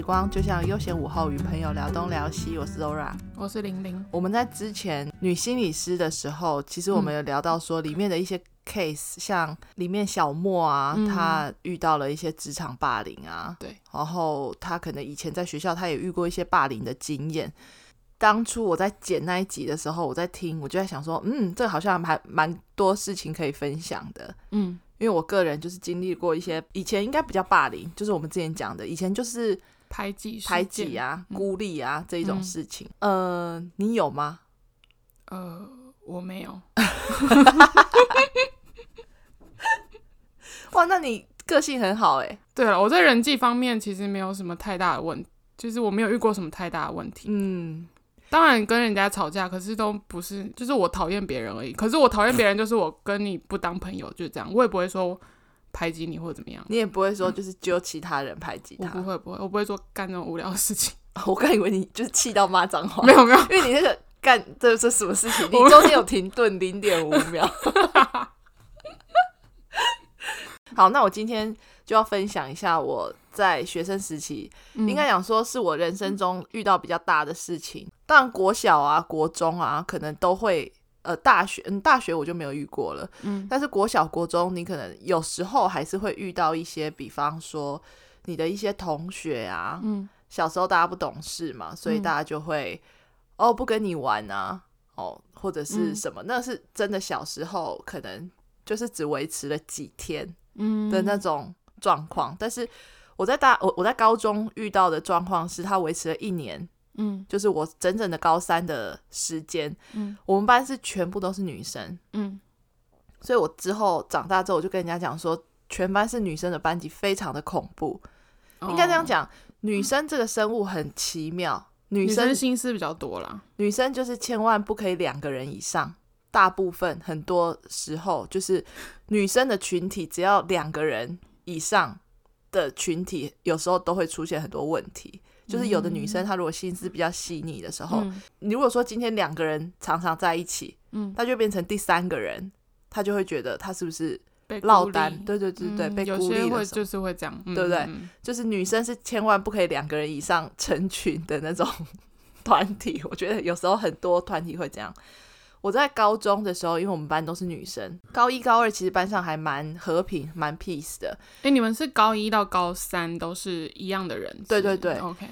时光，就像悠闲午后，与朋友聊东聊西。我是 Zora，我是玲玲。我们在之前女心理师的时候，其实我们有聊到说，里面的一些 case，、嗯、像里面小莫啊，他遇到了一些职场霸凌啊，对、嗯，然后他可能以前在学校他也遇过一些霸凌的经验。当初我在剪那一集的时候，我在听，我就在想说，嗯，这好像还蛮多事情可以分享的，嗯。因为我个人就是经历过一些以前应该比较霸凌，就是我们之前讲的，以前就是排挤、排挤啊、孤立啊、嗯、这一种事情。嗯、呃，你有吗？呃，我没有。哇，那你个性很好哎。对了，我在人际方面其实没有什么太大的问题，就是我没有遇过什么太大的问题。嗯。当然跟人家吵架，可是都不是，就是我讨厌别人而已。可是我讨厌别人，就是我跟你不当朋友，就是这样。我也不会说排挤你或者怎么样，你也不会说就是揪其他人排挤他。我不会，不会，我不会做干那种无聊的事情。我刚以为你就是气到骂脏话，没有没有，因为你那个干这这什么事情？你中间有停顿零点五秒。好，那我今天就要分享一下我在学生时期，嗯、应该讲说是我人生中遇到比较大的事情。当然，国小啊、国中啊，可能都会呃，大学嗯，大学我就没有遇过了。嗯，但是国小、国中，你可能有时候还是会遇到一些，比方说你的一些同学啊，嗯，小时候大家不懂事嘛，所以大家就会、嗯、哦不跟你玩啊，哦或者是什么，嗯、那是真的小时候可能就是只维持了几天的那种状况。嗯、但是我在大我我在高中遇到的状况是，他维持了一年。嗯，就是我整整的高三的时间，嗯，我们班是全部都是女生，嗯，所以我之后长大之后，我就跟人家讲说，全班是女生的班级非常的恐怖，哦、应该这样讲，女生这个生物很奇妙，女生，女生心思比较多啦，女生就是千万不可以两个人以上，大部分很多时候就是女生的群体只要两个人以上的群体，有时候都会出现很多问题。就是有的女生，她如果心思比较细腻的时候，嗯、你如果说今天两个人常常在一起，嗯，她就变成第三个人，她就会觉得她是不是落单？对对对对，嗯、被孤立了，就是会这样，对不对？嗯、就是女生是千万不可以两个人以上成群的那种 团体。我觉得有时候很多团体会这样。我在高中的时候，因为我们班都是女生，高一高二其实班上还蛮和平、蛮 peace 的。哎、欸，你们是高一到高三都是一样的人？对对对，OK。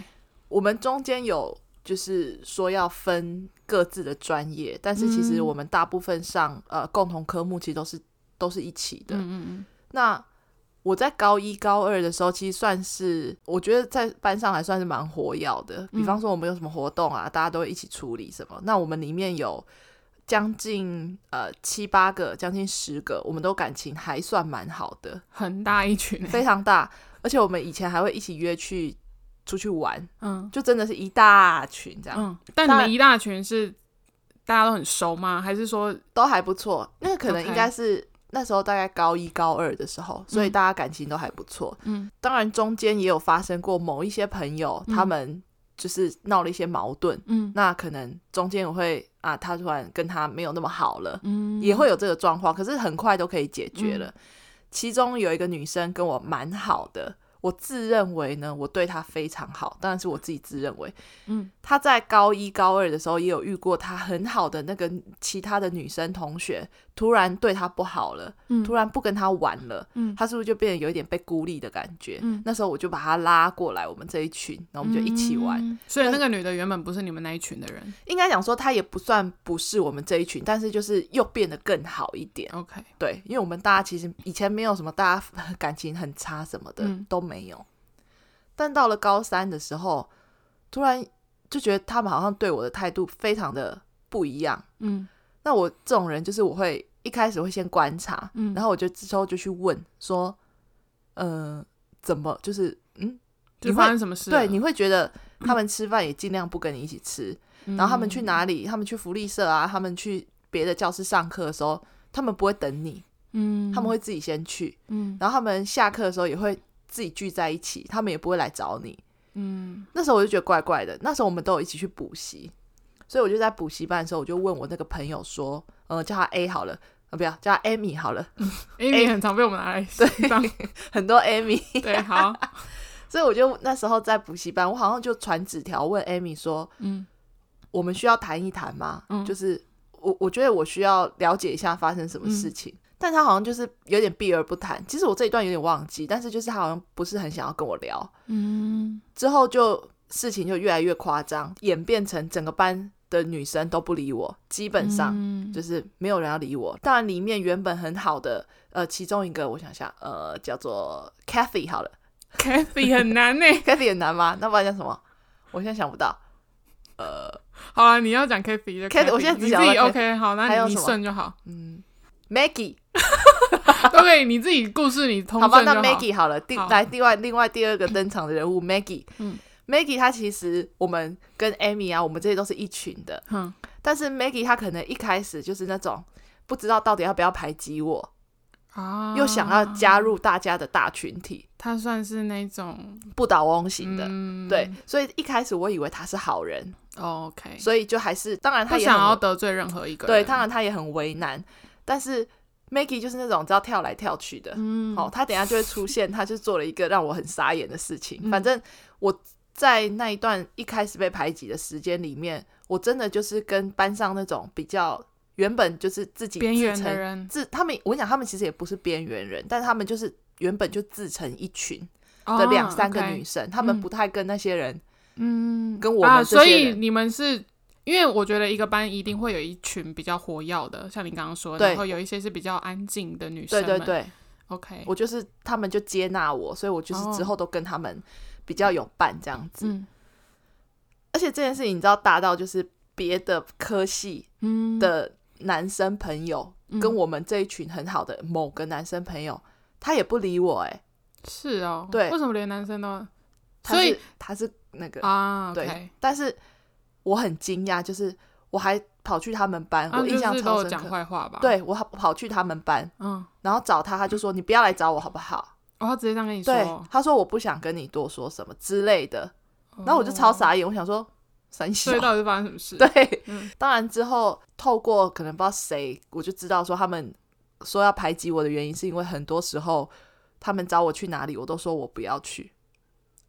我们中间有就是说要分各自的专业，但是其实我们大部分上、嗯、呃共同科目其实都是都是一起的。嗯嗯。那我在高一高二的时候，其实算是我觉得在班上还算是蛮活跃的。比方说我们有什么活动啊，大家都会一起处理什么。那我们里面有。将近呃七八个，将近十个，我们都感情还算蛮好的，很大一群，非常大。而且我们以前还会一起约去出去玩，嗯，就真的是一大群这样。嗯，但你们一大群是大家都很熟吗？还是说都还不错？那可能应该是那时候大概高一高二的时候，所以大家感情都还不错。嗯，当然中间也有发生过某一些朋友，他们就是闹了一些矛盾。嗯，那可能中间我会。啊，他突然跟他没有那么好了，嗯，也会有这个状况，可是很快都可以解决了。嗯，其中有一个女生跟我蛮好的。我自认为呢，我对她非常好，当然是我自己自认为。嗯，她在高一高二的时候也有遇过她很好的那个其他的女生同学，突然对他不好了，嗯，突然不跟他玩了，嗯，他是不是就变得有一点被孤立的感觉？嗯，那时候我就把他拉过来，我们这一群，然后我们就一起玩。嗯，所以那个女的原本不是你们那一群的人，应该讲说她也不算不是我们这一群，但是就是又变得更好一点。OK，对，因为我们大家其实以前没有什么大家 感情很差什么的，嗯，都没有。但到了高三的时候，突然就觉得他们好像对我的态度非常的不一样。嗯，那我这种人就是我会一开始会先观察，嗯，然后我就之后就去问说，呃，怎么就是嗯，就发生什么事？对，你会觉得他们吃饭也尽量不跟你一起吃，嗯，然后他们去哪里？他们去福利社啊，他们去别的教室上课的时候，他们不会等你，嗯，他们会自己先去，嗯，然后他们下课的时候也会。自己聚在一起，他们也不会来找你。嗯，那时候我就觉得怪怪的。那时候我们都有一起去补习，所以我就在补习班的时候，我就问我那个朋友说：“呃，叫他 A 好了，啊，不要叫他 Amy 好了。”Amy 很常被我们拿来对，很多 Amy。对，好。所以我就那时候在补习班，我好像就传纸条问 Amy 说：“嗯，我们需要谈一谈吗？嗯，就是我我觉得我需要了解一下发生什么事情。嗯”但他好像就是有点避而不谈。其实我这一段有点忘记，但是就是他好像不是很想要跟我聊。嗯，之后就事情就越来越夸张，演变成整个班的女生都不理我，基本上就是没有人要理我。当然，里面原本很好的呃，其中一个我想想，呃，叫做 Cathy 好了，Cathy 很难呢，Cathy 很难吗？那不然叫什么？我现在想不到。呃，好啊，你要讲 Cathy 的 Kathy，我现在只想到 OK，好，那你顺就好。嗯，Maggie。都可以，你自己故事你通。好吧，那 Maggie 好了，第来另外另外第二个登场的人物 Maggie。嗯，Maggie 她其实我们跟 Amy 啊，我们这些都是一群的。嗯，但是 Maggie 她可能一开始就是那种不知道到底要不要排挤我啊，又想要加入大家的大群体。她算是那种不倒翁型的，对，所以一开始我以为她是好人。OK，所以就还是当然她也想要得罪任何一个人，对，当然她也很为难，但是。Maggie 就是那种知道跳来跳去的，嗯，好，他等下就会出现，他就做了一个让我很傻眼的事情。嗯、反正我在那一段一开始被排挤的时间里面，我真的就是跟班上那种比较原本就是自己边缘的人，自他们，我跟你讲他们其实也不是边缘人，但他们就是原本就自成一群的两三个女生，他们不太跟那些人，嗯，跟我们所以你们是。因为我觉得一个班一定会有一群比较活跃的，像你刚刚说的，对。然后有一些是比较安静的女生。对对对，OK，我就是他们就接纳我，所以我就是之后都跟他们比较有伴这样子。嗯、而且这件事情你知道大到就是别的科系的男生朋友、嗯、跟我们这一群很好的某个男生朋友，他也不理我哎、欸。是哦，对，为什么连男生都？所以他是那个啊，对.但是。我很惊讶，就是我还跑去他们班，啊、我印象超深刻。讲坏话吧？对，我跑去他们班，嗯，然后找他，他就说：“你不要来找我，好不好？”哦，他直接这样跟你说。对，他说：“我不想跟你多说什么之类的。”然后我就超傻眼，我想说：“三小，到底是发生什么事？”对，嗯、当然之后透过可能不知道谁，我就知道说他们说要排挤我的原因，是因为很多时候他们找我去哪里，我都说我不要去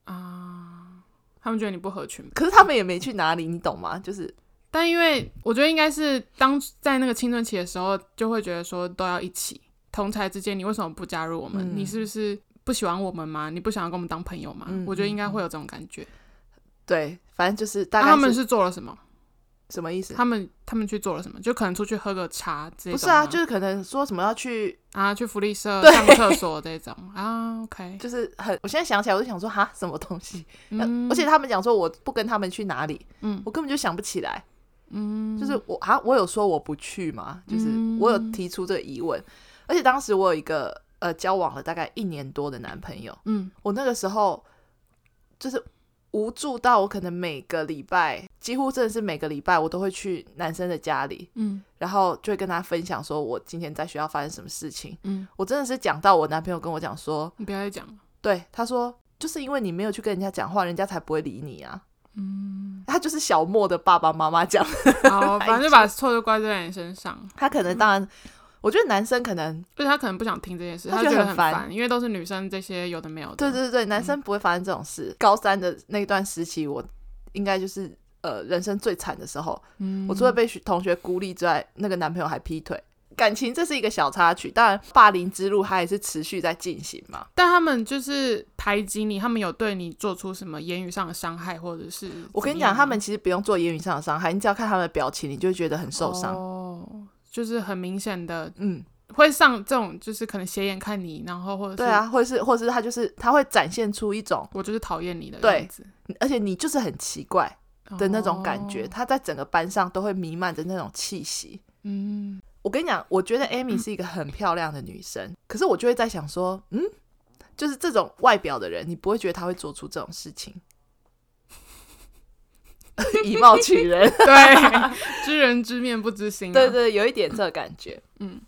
啊。他们觉得你不合群，可是他们也没去哪里，你懂吗？就是，但因为我觉得应该是当在那个青春期的时候，就会觉得说都要一起，同才之间，你为什么不加入我们？嗯、你是不是不喜欢我们吗？你不想要跟我们当朋友吗？嗯、我觉得应该会有这种感觉。对，反正就是大概是、啊、他们是做了什么？什么意思？他们他们去做了什么？就可能出去喝个茶这种。不是啊，就是可能说什么要去啊，去福利社 对上厕所这种啊。OK，就是很，我现在想起来我就想说哈，什么东西？嗯、而且他们讲说我不跟他们去哪里，嗯，我根本就想不起来。嗯，就是我啊，我有说我不去吗？就是我有提出这个疑问。而且当时我有一个呃交往了大概一年多的男朋友，嗯，我那个时候就是。无助到我可能每个礼拜，几乎真的是每个礼拜，我都会去男生的家里，嗯，然后就会跟他分享说，我今天在学校发生什么事情，嗯，我真的是讲到我男朋友跟我讲说，你不要再讲了，对，他说就是因为你没有去跟人家讲话，人家才不会理你啊，嗯，他就是小莫的爸爸妈妈讲，好，反正就把错就怪在你身上，他可能当然。嗯我觉得男生可能，就是他可能不想听这件事，他觉得很烦，因为都是女生这些有的没有的。对对对，男生不会发生这种事。嗯、高三的那段时期，我应该就是呃人生最惨的时候。嗯，我除了被同学孤立之外，那个男朋友还劈腿。感情这是一个小插曲，当然霸凌之路还是持续在进行嘛。但他们就是排挤你，他们有对你做出什么言语上的伤害，或者是？我跟你讲，他们其实不用做言语上的伤害，你只要看他们的表情，你就会觉得很受伤。哦。就是很明显的，嗯，会上这种，就是可能斜眼看你，然后或者是对啊，或者是，或者是他就是他会展现出一种我就是讨厌你的样子，对，而且你就是很奇怪的那种感觉，哦、他在整个班上都会弥漫着那种气息。嗯，我跟你讲，我觉得 Amy 是一个很漂亮的女生，嗯、可是我就会在想说，嗯，就是这种外表的人，你不会觉得他会做出这种事情。以貌取人，对，知人知面不知心，啊，对对，有一点这个感觉。嗯，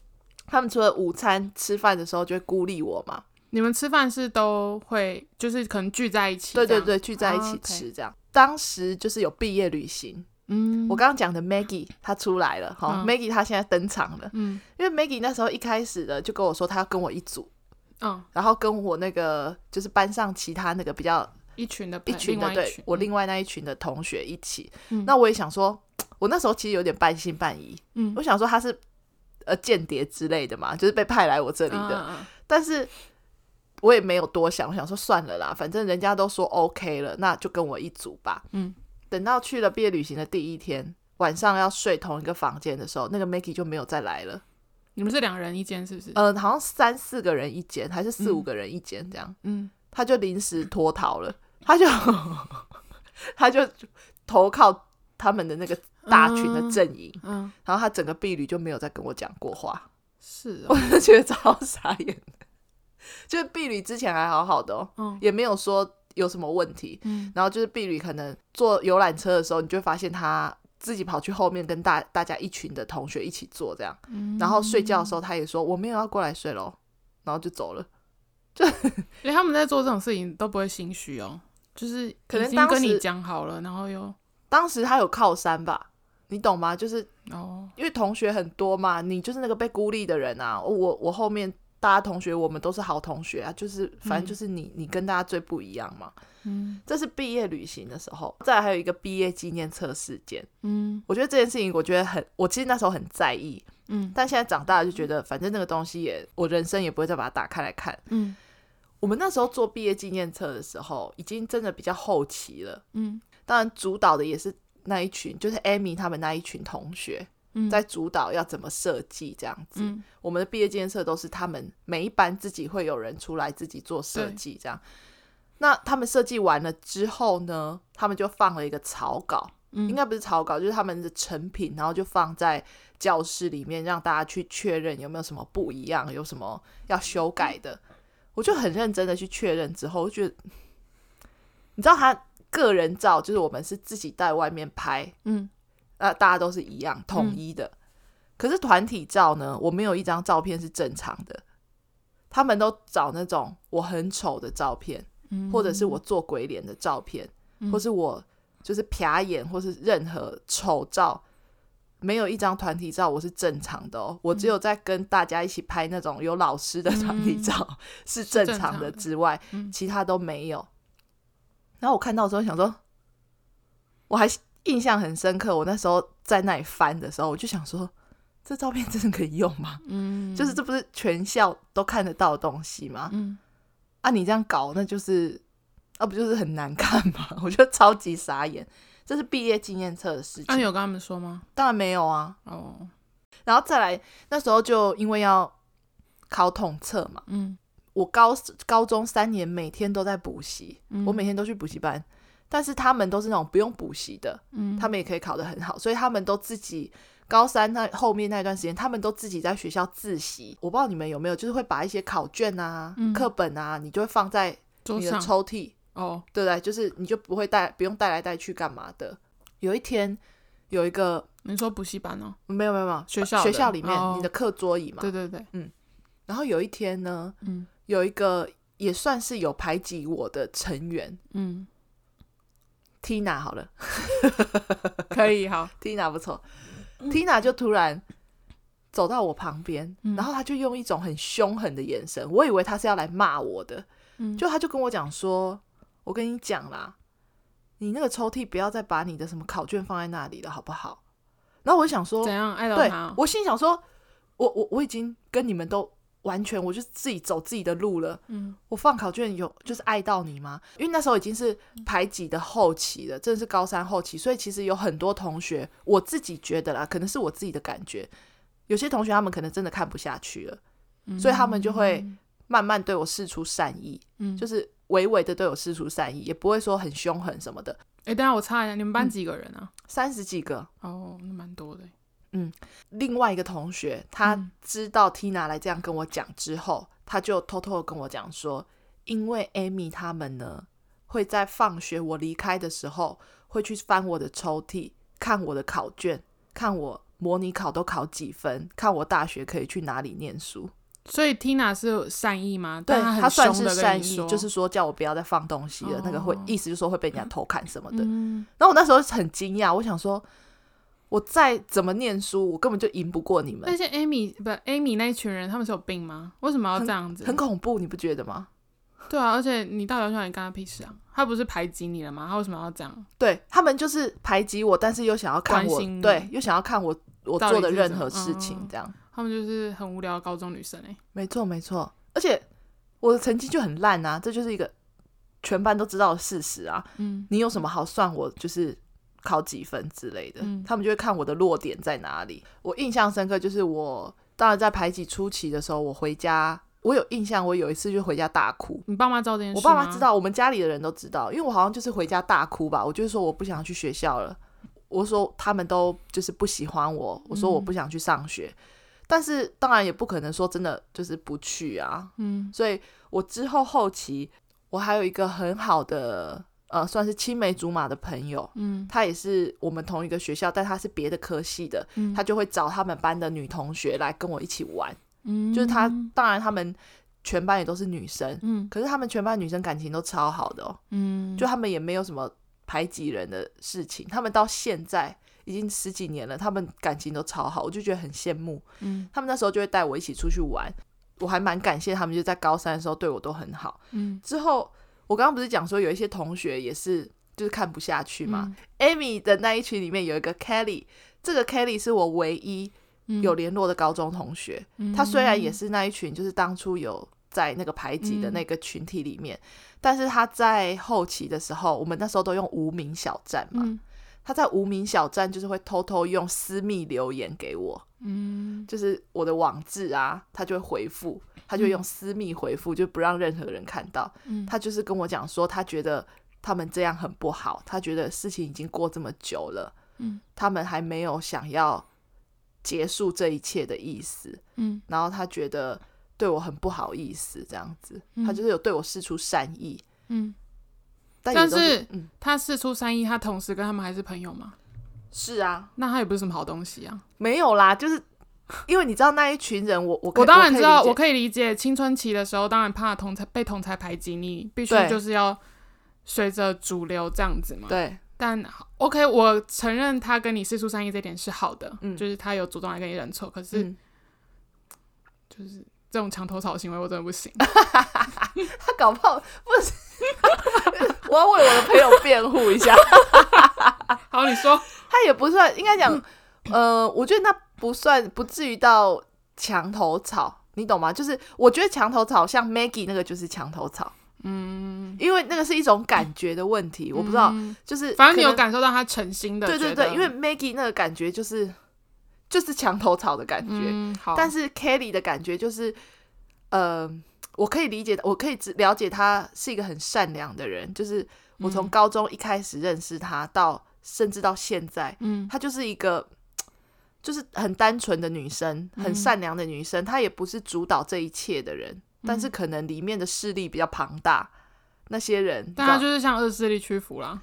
他们除了午餐吃饭的时候就会孤立我嘛？你们吃饭是都会，就是可能聚在一起，对对对，聚在一起吃这样。Oh. 当时就是有毕业旅行，嗯，我刚刚讲的 Maggie 她出来了哈，嗯，Maggie 她现在登场了，嗯，因为 Maggie 那时候一开始的就跟我说她要跟我一组。嗯，然后跟我那个就是班上其他那个比较一群的一群的，对我另外那一群的同学一起。嗯，那我也想说，我那时候其实有点半信半疑。嗯，我想说他是呃间谍之类的嘛，就是被派来我这里的。嗯，但是我也没有多想，我想说算了啦，反正人家都说 OK 了，那就跟我一组吧。嗯，等到去了毕业旅行的第一天晚上要睡同一个房间的时候，那个 Maggie 就没有再来了。你们是两人一间是不是？呃，好像三四个人一间，还是四五个人一间这样。嗯，他就临时脱逃了，他就他就投靠他们的那个大群的阵营。嗯，嗯，然后他整个婢女就没有再跟我讲过话。是、哦，我就觉得超傻眼的。就是毕旅之前还好好的哦，嗯，也没有说有什么问题。嗯，然后就是婢女可能坐游览车的时候，你就会发现他。自己跑去后面跟大大家一群的同学一起坐这样，嗯、然后睡觉的时候他也说我没有要过来睡喽，然后就走了。就 因为他们在做这种事情都不会心虚哦，就是可能已经跟你讲好了，然后又当时他有靠山吧，你懂吗？就是哦，因为同学很多嘛，你就是那个被孤立的人啊。我我后面大家同学我们都是好同学啊，就是反正就是你、嗯、你跟大家最不一样嘛。嗯，这是毕业旅行的时候，再还有一个毕业纪念册事件。嗯，我觉得这件事情，我觉得很，我其实那时候很在意。嗯，但现在长大了就觉得，反正那个东西也，我人生也不会再把它打开来看。嗯，我们那时候做毕业纪念册的时候，已经真的比较后期了。嗯，当然主导的也是那一群，就是 Amy 他们那一群同学，在主导要怎么设计这样子。嗯，我们的毕业纪念册都是他们每一班自己会有人出来自己做设计这样。那他们设计完了之后呢，他们就放了一个草稿，嗯、应该不是草稿，就是他们的成品，然后就放在教室里面，让大家去确认有没有什么不一样，有什么要修改的。嗯、我就很认真的去确认之后，我觉得，你知道他个人照就是我们是自己在外面拍，嗯，那大家都是一样统一的。嗯、可是团体照呢，我没有一张照片是正常的，他们都找那种我很丑的照片。或者是我做鬼脸的照片，嗯、或是我就是瞟眼，或是任何丑照，没有一张团体照我是正常的哦。嗯、我只有在跟大家一起拍那种有老师的团体照、嗯、是正常的之外，嗯、其他都没有。然后我看到的时候想说，我还印象很深刻。我那时候在那里翻的时候，我就想说，这照片真的可以用吗？嗯，就是这不是全校都看得到的东西吗？嗯。啊，你这样搞，那就是，啊，不就是很难看吗？我觉得超级傻眼。这是毕业纪念册的事情。那、啊、你有跟他们说吗？当然没有啊。哦。然后再来，那时候就因为要考统测嘛。嗯。我高高中三年每天都在补习，嗯、我每天都去补习班，但是他们都是那种不用补习的，嗯，他们也可以考得很好，所以他们都自己。高三那后面那段时间，他们都自己在学校自习。我不知道你们有没有，就是会把一些考卷啊、嗯、课本啊，你就会放在你的抽屉哦，对不对？就是你就不会带，不用带来带去干嘛的。有一天有一个，你说补习班哦？没有没有没有，学校学校里面、哦、你的课桌椅嘛？对对对，嗯。然后有一天呢，嗯，有一个也算是有排挤我的成员，嗯，Tina 好了，可以好，Tina 不错。Tina 就突然走到我旁边，嗯、然后他就用一种很凶狠的眼神，我以为他是要来骂我的，嗯、就他就跟我讲说：“我跟你讲啦，你那个抽屉不要再把你的什么考卷放在那里了，好不好？”然后我就想说：“怎样爱到他？”对，我心想说：“我我我已经跟你们都。”完全，我就自己走自己的路了。嗯，我放考卷有就是爱到你吗？因为那时候已经是排挤的后期了，真的是高三后期，所以其实有很多同学，我自己觉得啦，可能是我自己的感觉，有些同学他们可能真的看不下去了，嗯、所以他们就会慢慢对我示出善意，嗯，就是微微的都有施出善意，也不会说很凶狠什么的。哎、欸，等下我插一下，你们班几个人啊？三十几个。哦，那蛮多的。嗯，另外一个同学他知道 Tina 来这样跟我讲之后，嗯、他就偷偷的跟我讲说，因为 Amy 他们呢会在放学我离开的时候会去翻我的抽屉，看我的考卷，看我模拟考都考几分，看我大学可以去哪里念书。所以 Tina 是有善意吗？对，他，他算是善意，就是说叫我不要再放东西了，哦、那个会意思就是说会被人家偷看什么的。嗯、然后我那时候很惊讶，我想说。我再怎么念书，我根本就赢不过你们。那些 Amy 不 Amy 那一群人，他们是有病吗？为什么要这样子？很，很恐怖，你不觉得吗？对啊，而且你到底要想你干他屁事啊？他不是排挤你了吗？他为什么要这样？对，他们就是排挤我，但是又想要看我，对，又想要看我我做的任何事情，这样。他们就是很无聊的高中女生哎、欸。没错没错，而且我的成绩就很烂啊，这就是一个全班都知道的事实啊。嗯，你有什么好算我就是考几分之类的？嗯，他们就会看我的弱点在哪里。我印象深刻就是我当然在排挤初期的时候，我回家。我有印象，我有一次就回家大哭。你爸妈知道这件事？我爸妈知道，我们家里的人都知道，因为我好像就是回家大哭吧。我就是说我不想去学校了，我说他们都就是不喜欢我，我说我不想去上学。嗯、但是当然也不可能说真的就是不去啊。嗯，所以我之后后期我还有一个很好的呃，算是青梅竹马的朋友，嗯，他也是我们同一个学校，但他是别的科系的，嗯，他就会找他们班的女同学来跟我一起玩。嗯，就是他，当然他们全班也都是女生，嗯，可是他们全班女生感情都超好的哦，嗯，就他们也没有什么排挤人的事情，他们到现在已经十几年了，他们感情都超好，我就觉得很羡慕，嗯，他们那时候就会带我一起出去玩，我还蛮感谢他们，就在高三的时候对我都很好，嗯，之后我刚刚不是讲说有一些同学也是就是看不下去嘛，嗯，Amy 的那一群里面有一个 Kelly，这个 Kelly 是我唯一。有联络的高中同学，嗯、他虽然也是那一群，就是当初有在那个排挤的那个群体里面，嗯、但是他在后期的时候，我们那时候都用无名小站嘛，嗯、他在无名小站就是会偷偷用私密留言给我，嗯，就是我的网志啊，他就会回复，他就用私密回复，就不让任何人看到，嗯、他就是跟我讲说，他觉得他们这样很不好，他觉得事情已经过这么久了，嗯，他们还没有想要。结束这一切的意思，嗯，然后他觉得对我很不好意思，这样子，嗯、他就是有对我释出善意，嗯，但，是，但是，嗯，他释出善意，他同时跟他们还是朋友吗？是啊，那他也不是什么好东西啊，没有啦，就是因为你知道那一群人我，我我我当然知道，我可以理解，青春期的时候，当然怕同才被同才排挤，你必须就是要随着主流这样子嘛，对。但 OK，我承认他跟你释出善意这点是好的，嗯，就是他有主动来跟你认错。可是，嗯、就是这种墙头草行为，我真的不行。他搞不好不是，我要为我的朋友辩护一下。好，你说，他也不算，应该讲，呃，我觉得那不算，不至于到墙头草，你懂吗？就是我觉得墙头草像 Maggie 那个就是墙头草。嗯，因为那个是一种感觉的问题，嗯、我不知道，就是反正你有感受到他诚心的，对对对，因为 Maggie 那个感觉就是就是墙头草的感觉，嗯、但是 Kelly 的感觉就是，呃，我可以理解，我可以只了解他是一个很善良的人，就是我从高中一开始认识他到、嗯、甚至到现在，嗯，他就是一个就是很单纯的女生，很善良的女生，她也不是主导这一切的人。但是可能里面的势力比较庞大，那些人，但她就是向恶势力屈服了。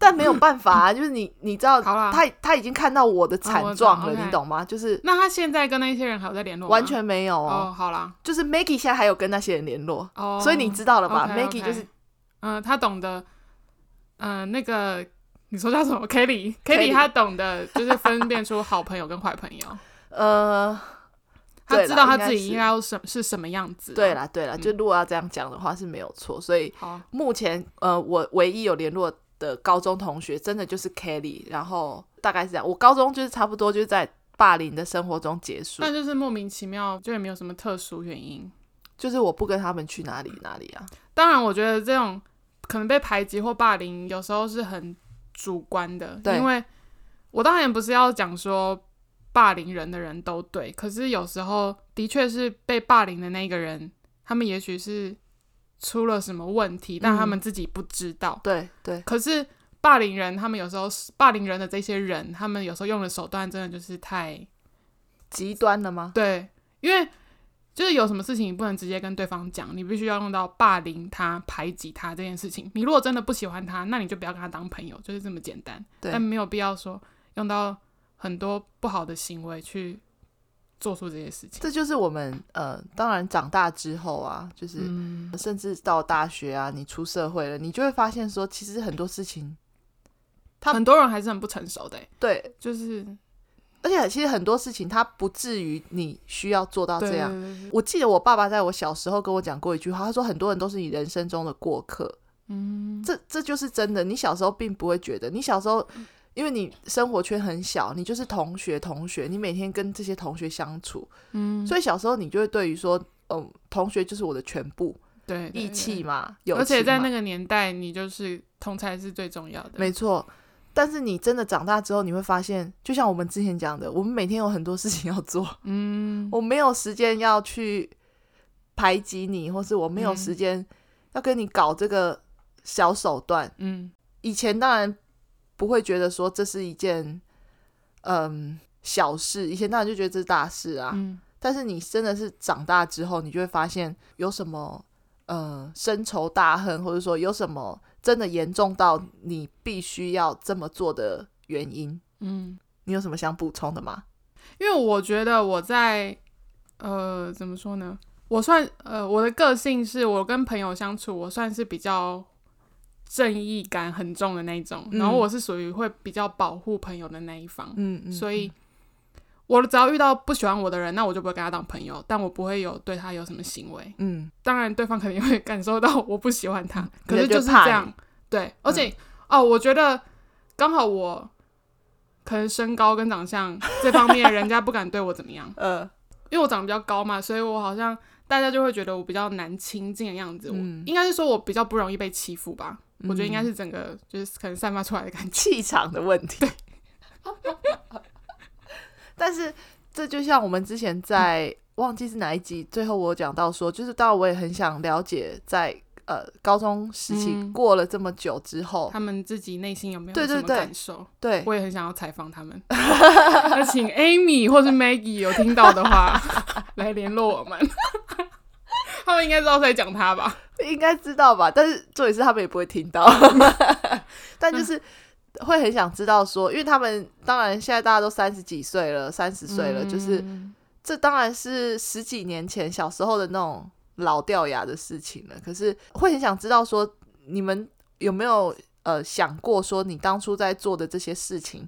但没有办法啊，就是你你知道，他他已经看到我的惨状了，你懂吗？就是那他现在跟那些人还有在联络吗？完全没有哦。好啦，就是 Maggie 现在还有跟那些人联络哦，所以你知道了吧？Maggie 就是，嗯，他懂得，嗯，那个你说叫什么？Kelly，Kelly 他懂得就是分辨出好朋友跟坏朋友，呃。他知道他自己应该要什是什么样子。对啦，对啦，就如果要这样讲的话是没有错。所以目前呃，我唯一有联络的高中同学，真的就是 Kelly。然后大概是这样，我高中就是差不多就是在霸凌的生活中结束。但就是莫名其妙，就也没有什么特殊原因，就是我不跟他们去哪里哪里啊。当然，我觉得这种可能被排挤或霸凌，有时候是很主观的。对，因为我当然不是要讲说。霸凌人的人都对，可是有时候的确是被霸凌的那个人，他们也许是出了什么问题，嗯、但他们自己不知道。对对。对可是霸凌人，他们有时候霸凌人的这些人，他们有时候用的手段真的就是太极端了吗？对，因为就是有什么事情你不能直接跟对方讲，你必须要用到霸凌他、排挤他这件事情。你如果真的不喜欢他，那你就不要跟他当朋友，就是这么简单。对。但没有必要说用到。很多不好的行为去做出这些事情，这就是我们呃，当然长大之后啊，就是、嗯、甚至到大学啊，你出社会了，你就会发现说，其实很多事情，他很多人还是很不成熟的。对，就是而且其实很多事情，它不至于你需要做到这样。我记得我爸爸在我小时候跟我讲过一句话，他说很多人都是你人生中的过客。嗯，这这就是真的。你小时候并不会觉得，你小时候因为你生活圈很小，你就是同学同学，你每天跟这些同学相处，嗯，所以小时候你就会对于说，嗯，同学就是我的全部，对，义气嘛，有。而且在那个年代，你就是同才是最重要的，没错。但是你真的长大之后，你会发现，就像我们之前讲的，我们每天有很多事情要做，嗯，我没有时间要去排挤你，或是我没有时间要跟你搞这个小手段，嗯，以前当然不会觉得说这是一件嗯小事，以前当然就觉得这是大事啊，嗯，但是你真的是长大之后，你就会发现有什么呃深仇大恨，或者说有什么。真的严重到你必须要这么做的原因，嗯，你有什么想补充的吗？因为我觉得我在，呃，怎么说呢？我算，呃，我的个性是我跟朋友相处，我算是比较正义感很重的那一种，嗯，然后我是属于会比较保护朋友的那一方，嗯，嗯，所以。我只要遇到不喜欢我的人，那我就不会跟他当朋友，但我不会有对他有什么行为。嗯，当然对方肯定会感受到 我不喜欢他，可是就是这样。对，而且、嗯、哦，我觉得刚好我可能身高跟长相这方面，人家不敢对我怎么样。呃，因为我长得比较高嘛，所以我好像大家就会觉得我比较难亲近的样子。嗯，我应该是说我比较不容易被欺负吧？嗯、我觉得应该是整个就是可能散发出来的感觉，气场的问题。对。但是这就像我们之前在、嗯、忘记是哪一集，最后我讲到说，就是当然我也很想了解在，在呃高中时期过了这么久之后，他们自己内心有没有什么感受？对，我也很想要采访他们。那请 Amy 或是 Maggie 有听到的话 来联络我们，他们应该知道在讲他吧？应该知道吧？但是重点是他们也不会听到，但就是。嗯会很想知道说，因为他们当然现在大家都三十几岁了，三十岁了，嗯、就是这当然是十几年前小时候的那种老掉牙的事情了。可是会很想知道说，你们有没有呃想过说，你当初在做的这些事情，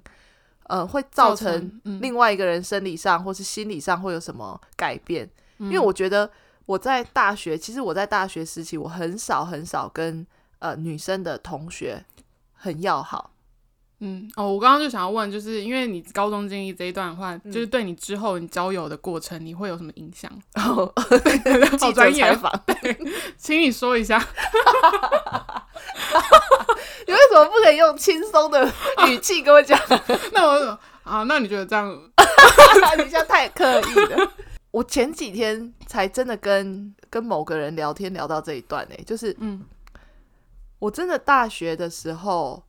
呃，会造成另外一个人生理上或是心理上会有什么改变？嗯、因为我觉得我在大学，其实我在大学时期，我很少很少跟呃女生的同学很要好。嗯哦，我刚刚就想要问，就是因为你高中经历这一段的话，嗯、就是对你之后你交友的过程，你会有什么影响？哦，好专业访，对，请你说一下。你为什么不可以用轻松的语气跟我讲？啊、那我啊，那你觉得这样？你这样太刻意了。我前几天才真的跟跟某个人聊天聊到这一段呢、欸，就是嗯，我真的大学的时候。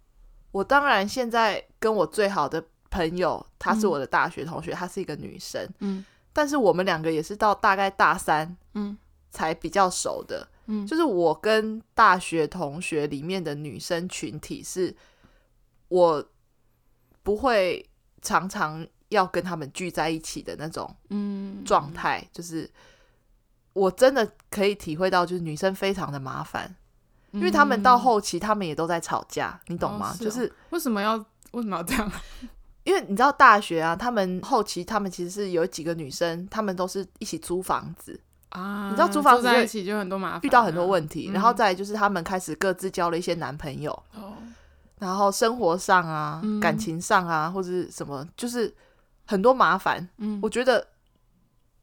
我当然现在跟我最好的朋友，她是我的大学同学，她、嗯、是一个女生，嗯，但是我们两个也是到大概大三，嗯，才比较熟的，嗯，就是我跟大学同学里面的女生群体，是我不会常常要跟他们聚在一起的那种，嗯，状态，就是我真的可以体会到，就是女生非常的麻烦。因为他们到后期，他们也都在吵架，你懂吗？就是为什么要为什么要这样？因为你知道大学啊，他们后期他们其实是有几个女生，他们都是一起租房子啊。你知道租房子在一起就很多麻烦，遇到很多问题。然后再就是他们开始各自交了一些男朋友，然后生活上啊、感情上啊，或者是什么，就是很多麻烦。嗯，我觉得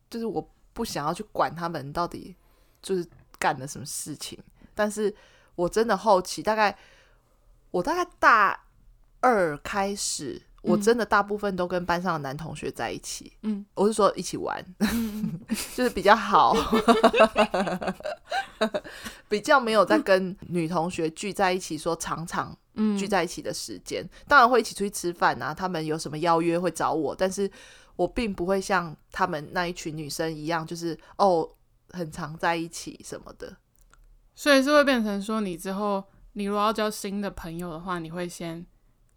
就是我不想要去管他们到底就是干了什么事情，但是。我真的后期大概，我大概大二开始，嗯、我真的大部分都跟班上的男同学在一起。嗯，我是说一起玩，嗯、就是比较好，比较没有在跟女同学聚在一起，说常常聚在一起的时间。嗯、当然会一起出去吃饭啊，他们有什么邀约会找我，但是我并不会像他们那一群女生一样，就是哦，很常在一起什么的。所以是会变成说，你之后你如果要交新的朋友的话，你会先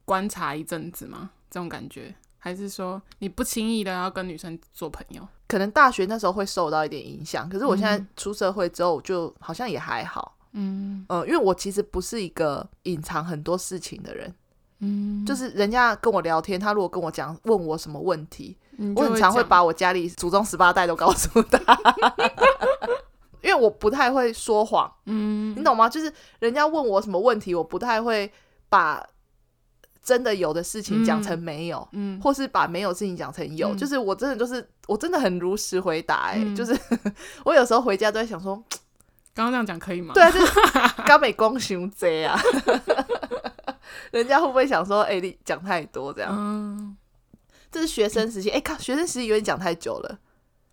观察一阵子吗？这种感觉，还是说你不轻易的要跟女生做朋友？可能大学那时候会受到一点影响，可是我现在出社会之后，就好像也还好。嗯，呃，因为我其实不是一个隐藏很多事情的人。嗯，就是人家跟我聊天，他如果跟我讲问我什么问题，我很常会把我家里祖宗十八代都告诉他，因为我不太会说谎，嗯，你懂吗？就是人家问我什么问题，我不太会把真的有的事情讲成没有，嗯，或是把没有事情讲成有，嗯、就是我真的就是我真的很如实回答、欸，哎、嗯，就是 我有时候回家都在想说，刚刚这样讲可以吗？对啊，就是 刚美公熊贼啊。人家会不会想说，哎、欸，你讲太多这样？嗯，这是学生时期，哎、欸，靠，学生时期有点讲太久了，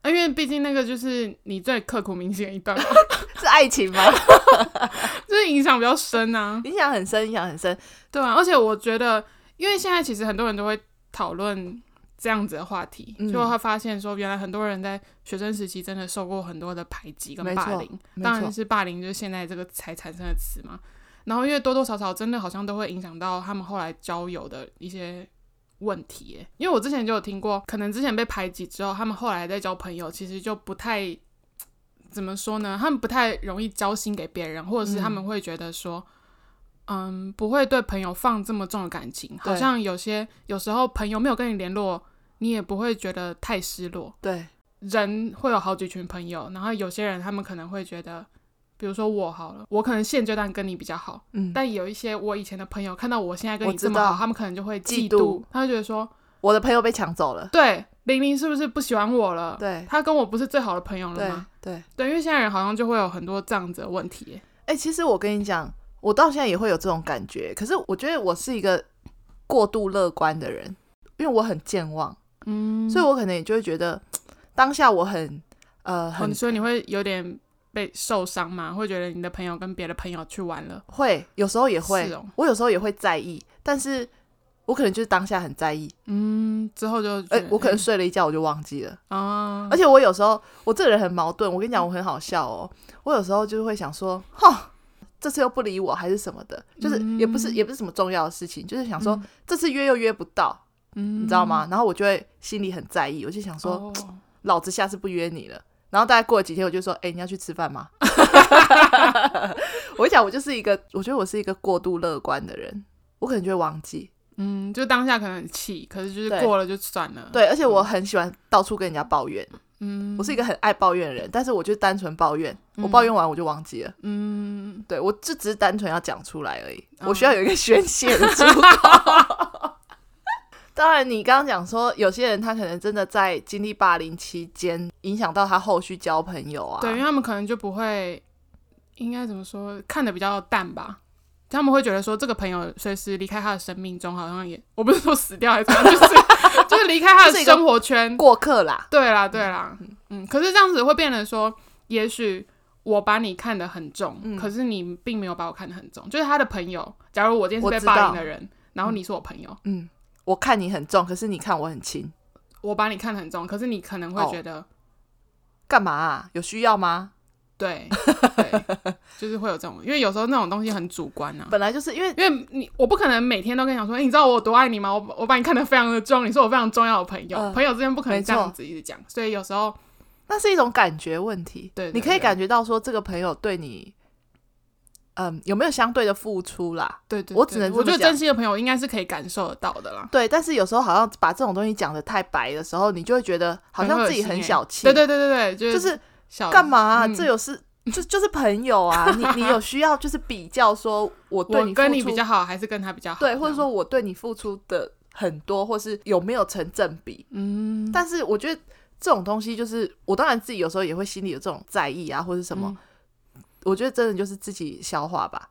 因为毕竟那个就是你最刻骨铭心的一段，是爱情吗？就是影响比较深啊，影响很深，影响很深，对啊。而且我觉得，因为现在其实很多人都会讨论这样子的话题，嗯、就会发现说，原来很多人在学生时期真的受过很多的排挤跟霸凌，当然是霸凌，就是现在这个才产生的词嘛。然后，因为多多少少真的好像都会影响到他们后来交友的一些问题。因为我之前就有听过，可能之前被排挤之后，他们后来在交朋友，其实就不太怎么说呢？他们不太容易交心给别人，或者是他们会觉得说，嗯，嗯，不会对朋友放这么重的感情。好像有些有时候朋友没有跟你联络，你也不会觉得太失落。对，人会有好几群朋友，然后有些人他们可能会觉得。比如说我好了，我可能现阶段跟你比较好，嗯，但有一些我以前的朋友看到我现在跟你这么好，他们可能就会嫉妒，他会觉得说我的朋友被抢走了，对，玲玲是不是不喜欢我了？对，他跟我不是最好的朋友了吗？对对，对，因为现在人好像就会有很多这样子的问题。哎、欸，其实我跟你讲，我到现在也会有这种感觉，可是我觉得我是一个过度乐观的人，因为我很健忘，嗯，所以我可能也就会觉得 当下我很呃很，所以你会有点。被受伤吗？会觉得你的朋友跟别的朋友去玩了？会，有时候也会。哦、我有时候也会在意，但是我可能就是当下很在意。嗯，之后就哎、欸，我可能睡了一觉，我就忘记了。啊、嗯，而且我有时候，我这个人很矛盾。我跟你讲，我很好笑哦。我有时候就会想说，哈，这次又不理我，还是什么的，就是也不是，也不是什么重要的事情，就是想说、嗯、这次约又约不到，嗯，你知道吗？然后我就会心里很在意，我就想说，哦、老子下次不约你了。然后大概过了几天，我就说：“哎、欸，你要去吃饭吗？” 我讲，我就是一个，我觉得我是一个过度乐观的人，我可能就会忘记。嗯，就当下可能很气，可是就是过了就算了。对，而且我很喜欢到处跟人家抱怨。嗯，我是一个很爱抱怨的人，但是我就单纯抱怨，我抱怨完我就忘记了。嗯，对，我就只是单纯要讲出来而已，嗯、我需要有一个宣泄的 出口。当然，你刚刚讲说有些人他可能真的在经历霸凌期间，影响到他后续交朋友啊。对，因为他们可能就不会，应该怎么说，看的比较淡吧。他们会觉得说，这个朋友随时离开他的生命中，好像也，我不是说死掉还是怎样，就是 就是离开他的生活圈，过客啦。对啦，对啦，嗯，嗯。可是这样子会变成说，也许我把你看得很重，嗯、可是你并没有把我看得很重。就是他的朋友，假如我今天是被霸凌的人，然后你是我朋友，嗯。嗯我看你很重，可是你看我很轻。我把你看得很重，可是你可能会觉得干嘛啊？有需要吗？对，对，就是会有这种，因为有时候那种东西很主观啊。本来就是因为，因为你，我不可能每天都跟你讲说，欸，你知道我有多爱你吗？我我把你看得非常的重，你是我非常重要的朋友，呃，朋友之间不可能这样子一直讲。所以有时候那是一种感觉问题。对，你可以感觉到说这个朋友对你。嗯，有没有相对的付出啦？对，对对，我只能我觉得真心的朋友应该是可以感受得到的啦。对，但是有时候好像把这种东西讲的太白的时候，你就会觉得好像自己很小气。对对对对对，就是干嘛啊？嗯、这有是就就是朋友啊，你 你有需要就是比较说我对你付出我跟你比较好，还是跟他比较好？对，或者说我对你付出的很多，或是有没有成正比？嗯，但是我觉得这种东西就是我当然自己有时候也会心里有这种在意啊，或者什么。嗯、我觉得真的就是自己消化吧。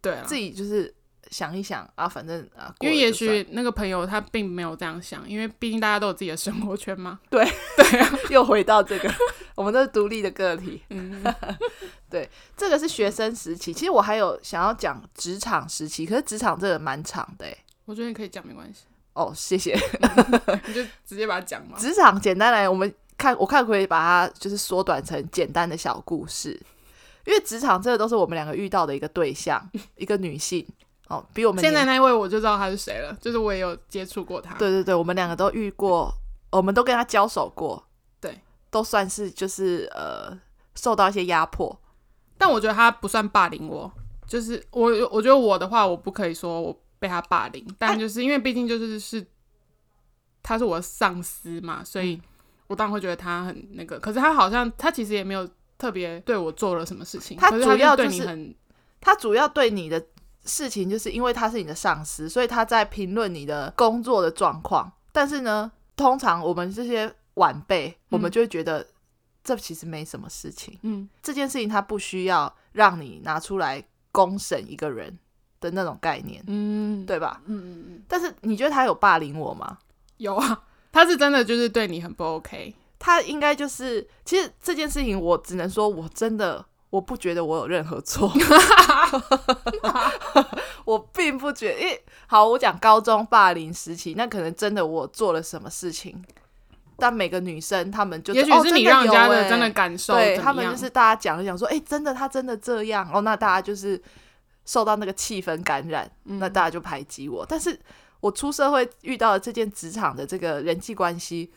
对啊，自己就是想一想啊，反正啊，因为也许那个朋友他并没有这样想，因为毕竟大家都有自己的生活圈嘛。对对啊，又回到这个，我们都是独立的个体。嗯，对，这个是学生时期。其实我还有想要讲职场时期，可是职场这个蛮长的。我觉得你可以讲没关系。哦，谢谢。你就直接把它讲嘛。职场简单来，我们看，我看可以把它就是缩短成简单的小故事。因为职场这个都是我们两个遇到的一个对象，一个女性哦，比我们现在那一位我就知道她是谁了，就是我也有接触过她。对对对，我们两个都遇过，我们都跟她交手过，对，都算是就是呃受到一些压迫，但我觉得她不算霸凌我，就是我我觉得我的话，我不可以说我被她霸凌，但就是因为毕竟就是是她是我的上司嘛，所以我当然会觉得他很那个。可是他好像他其实也没有特别对我做了什么事情，他主要就是很，他主要对你的事情就是因为他是你的上司，所以他在评论你的工作的状况。但是呢，通常我们这些晚辈，我们就会觉得这其实没什么事情。嗯，这件事情他不需要让你拿出来公审一个人的那种概念。嗯，对吧？嗯嗯嗯。但是你觉得他有霸凌我吗？有啊，他是真的就是对你很不 OK。他应该就是，其实这件事情我只能说，我真的我不觉得我有任何错。我并不觉得，因为好，我讲高中霸凌时期，那可能真的我做了什么事情，但每个女生她们就也许是你让人家的真的感受，对他们就是大家讲一讲说，哎、欸，真的他真的这样哦，那大家就是受到那个气氛感染，那大家就排挤我。嗯、但是我出社会遇到了这件职场的这个人际关系。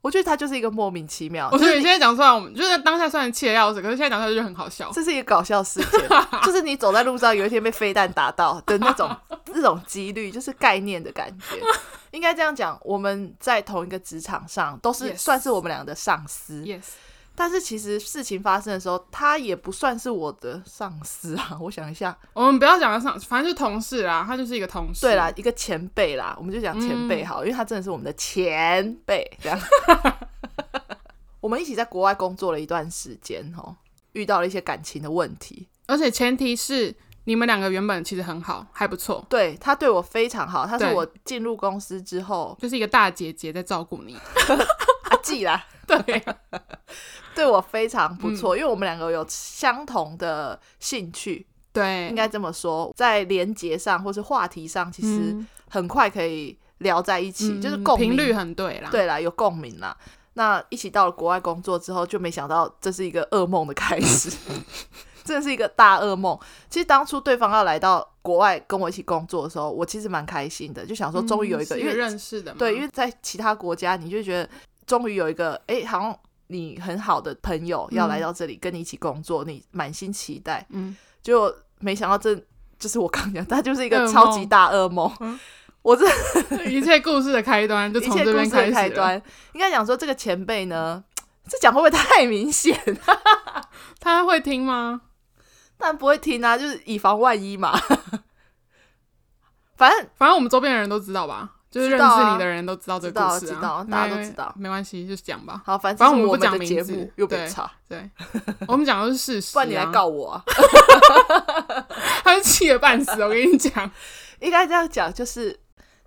我觉得他就是一个莫名其妙。我觉得你现在讲出来，我们就是当下虽然气得要死，可是现在讲出来就很好笑。这是一个搞笑事件，就是你走在路上，有一天被飞弹打到的那种 那种几率，就是概念的感觉。应该这样讲，我们在同一个职场上，都是算是我们俩的上司。Yes. 但是其实事情发生的时候，他也不算是我的上司啊。我想一下，我们不要讲他上，反正就是同事啦，他就是一个同事。对啦，一个前辈啦，我们就讲前辈好，嗯、因为他真的是我们的前辈。这样，我们一起在国外工作了一段时间哦，遇到了一些感情的问题，而且前提是你们两个原本其实很好，还不错。对，他对我非常好，他是我进入公司之后就是一个大姐姐在照顾你。阿季啦，对。对我非常不错，嗯、因为我们两个有相同的兴趣，对，应该这么说，在连接上或是话题上，其实很快可以聊在一起，嗯、就是共鸣频率很对啦，对啦，有共鸣啦。那一起到了国外工作之后，就没想到这是一个噩梦的开始，真的是一个大噩梦。其实当初对方要来到国外跟我一起工作的时候，我其实蛮开心的，就想说终于有一个，嗯、因为认识的嘛，对，因为在其他国家，你就觉得终于有一个，哎，好像。你很好的朋友要来到这里跟你一起工作，嗯、你满心期待，嗯，就没想到这就是我刚讲，他就是一个 超级大噩梦。嗯、我这 一切故事的开端就从 这边开始。开端应该讲说这个前辈呢，这讲会不会太明显？他会听吗？但不会听啊，就是以防万一嘛。反正反正我们周边的人都知道吧。就是认识你的人都知道这个故事，知道，大家都知道，没关系，就讲吧。好，反正我们不讲名字，又被查。对，我们讲的是事实，不然你来告我啊！他是气得半死，我跟你讲，应该这样讲，就是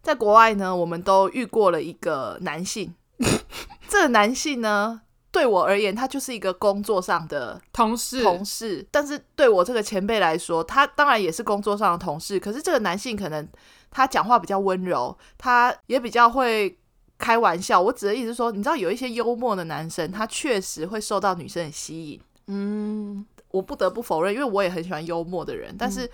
在国外呢，我们都遇过了一个男性。这个男性呢，对我而言，他就是一个工作上的同事，同事。但是对我这个前辈来说，他当然也是工作上的同事。可是这个男性可能。他讲话比较温柔，他也比较会开玩笑。我指的意思是说，你知道有一些幽默的男生，他确实会受到女生的吸引。嗯，我不得不否认，因为我也很喜欢幽默的人，但是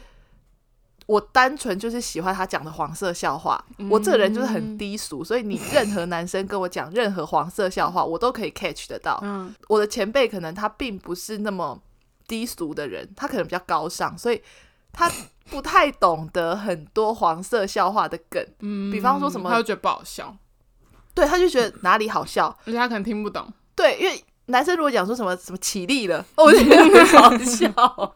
我单纯就是喜欢他讲的黄色笑话。嗯、我这个人就是很低俗，所以你任何男生跟我讲任何黄色笑话，我都可以 catch 得到。嗯，我的前辈可能他并不是那么低俗的人，他可能比较高尚，所以他。不太懂得很多黄色笑话的梗，嗯，比方说什么，他就觉得不好笑，对，他就觉得哪里好笑，而且他可能听不懂，对，因为男生如果讲说什么什么起立了，我觉得很好笑，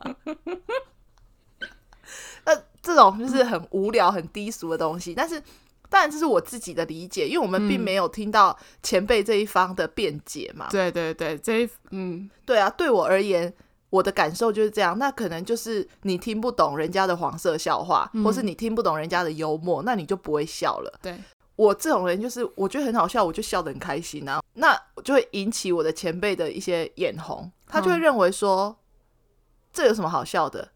那这种就是很无聊、很低俗的东西，但是当然这是我自己的理解，因为我们并没有听到前辈这一方的辩解嘛，对对对，这一嗯，对啊，对我而言。我的感受就是这样，那可能就是你听不懂人家的黄色笑话，嗯、或是你听不懂人家的幽默，那你就不会笑了。对，我这种人就是我觉得很好笑，我就笑得很开心啊，那就会引起我的前辈的一些眼红，他就会认为说、嗯、这有什么好笑的？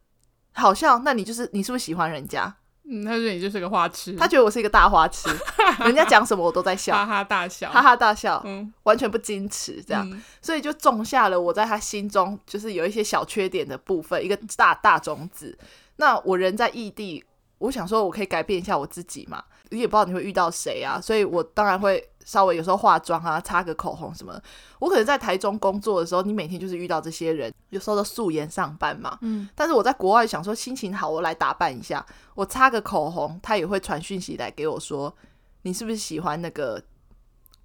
好笑，那你就是你是不是喜欢人家？嗯，他觉得你就是个花痴，他觉得我是一个大花痴，人家讲什么我都在笑，哈哈大笑，哈哈大笑，嗯，完全不矜持这样，嗯、所以就种下了我在他心中就是有一些小缺点的部分，一个大大种子。那我人在异地，我想说我可以改变一下我自己嘛，你也不知道你会遇到谁啊，所以我当然会稍微有时候化妆啊，擦个口红什么。我可能在台中工作的时候，你每天就是遇到这些人，有时候都素颜上班嘛。嗯。但是我在国外想说心情好，我来打扮一下，我擦个口红，他也会传讯息来给我说，你是不是喜欢那个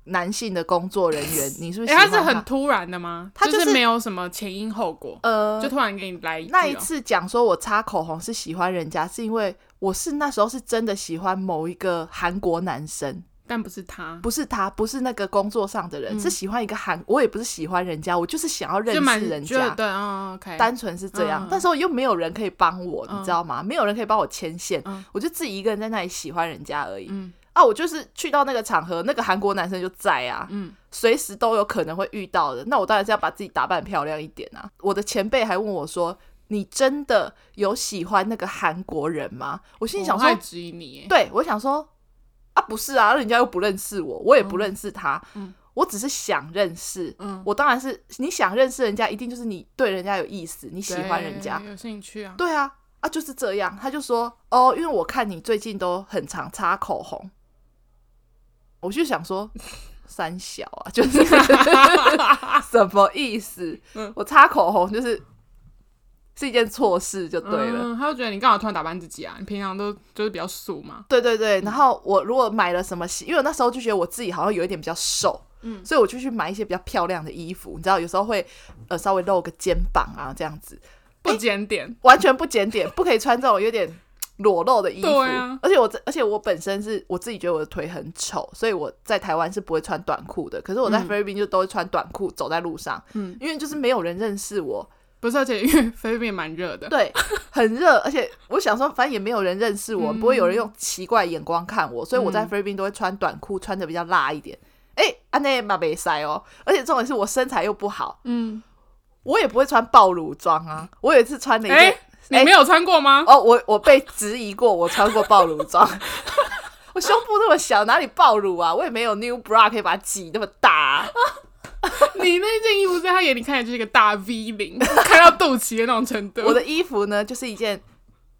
男性的工作人员？你是不是他？欸、他是很突然的吗？他就是没有什么前因后果，呃，就突然给你来。那一次讲说我擦口红是喜欢人家，是因为我是那时候是真的喜欢某一个韩国男生。但不是他，不是他，不是那个工作上的人，嗯、是喜欢一个韩，我也不是喜欢人家，我就是想要认识人家，对啊、哦，OK，单纯是这样。那、嗯、时候又没有人可以帮我，嗯、你知道吗？没有人可以帮我牵线，嗯、我就自己一个人在那里喜欢人家而已。嗯、啊，我就是去到那个场合，那个韩国男生就在啊，嗯，随时都有可能会遇到的。那我当然是要把自己打扮漂亮一点啊。我的前辈还问我说：“你真的有喜欢那个韩国人吗？”我心里想说：“质疑你。”对，我想说。啊，不是啊，人家又不认识我，我也不认识他，嗯，我只是想认识，嗯，我当然是你想认识人家，一定就是你对人家有意思，你喜欢人家，有兴趣啊，对啊，啊就是这样，他就说哦，因为我看你最近都很常擦口红，我就想说 三小啊，就是 什么意思？嗯，我擦口红就是。是一件错事就对了，嗯，他就觉得你干嘛突然打扮自己啊？你平常都就是比较素嘛。对对对，然后我如果买了什么，因为我那时候就觉得我自己好像有一点比较瘦，嗯，所以我就去买一些比较漂亮的衣服，你知道，有时候会呃稍微露个肩膀啊这样子，不检点，完全不检点，不可以穿这种有点裸露的衣服。对啊，而且我而且我本身是我自己觉得我的腿很丑，所以我在台湾是不会穿短裤的。可是我在菲律宾就都会穿短裤走在路上，嗯，因为就是没有人认识我。不是，而且因为菲律宾蛮热的，对，很热。而且我想说，反正也没有人认识我，嗯、不会有人用奇怪眼光看我，所以我在菲律宾都会穿短裤，穿的比较辣一点。哎、嗯，安内马贝塞哦。而且重点是我身材又不好，嗯，我也不会穿暴露装啊。我有一次穿了一件，你没有穿过吗？哦，我我被质疑过，我穿过暴露装。我胸部那么小，哪里暴露啊？我也没有 new bra 可以把它挤那么大、啊。你那件衣服在他眼里看起来就是一个大 V 领，看到肚脐的那种程度。我的衣服呢，就是一件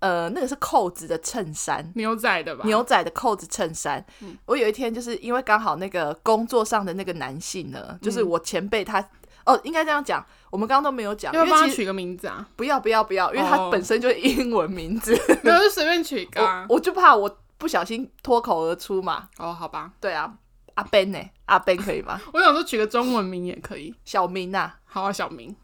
呃，那个是扣子的衬衫，牛仔的吧？牛仔的扣子衬衫。嗯、我有一天就是因为刚好那个工作上的那个男性呢，嗯、就是我前辈他哦，应该这样讲，我们刚刚都没有讲，要不要帮他取个名字啊？不要不要不要，因为他本身就是英文名字，没有就随便取一个、啊我。我就怕我不小心脱口而出嘛。哦，好吧，对啊。阿 Ben 呢？阿 Ben 可以吗？我想说取个中文名也可以，小明呐。好啊，小明。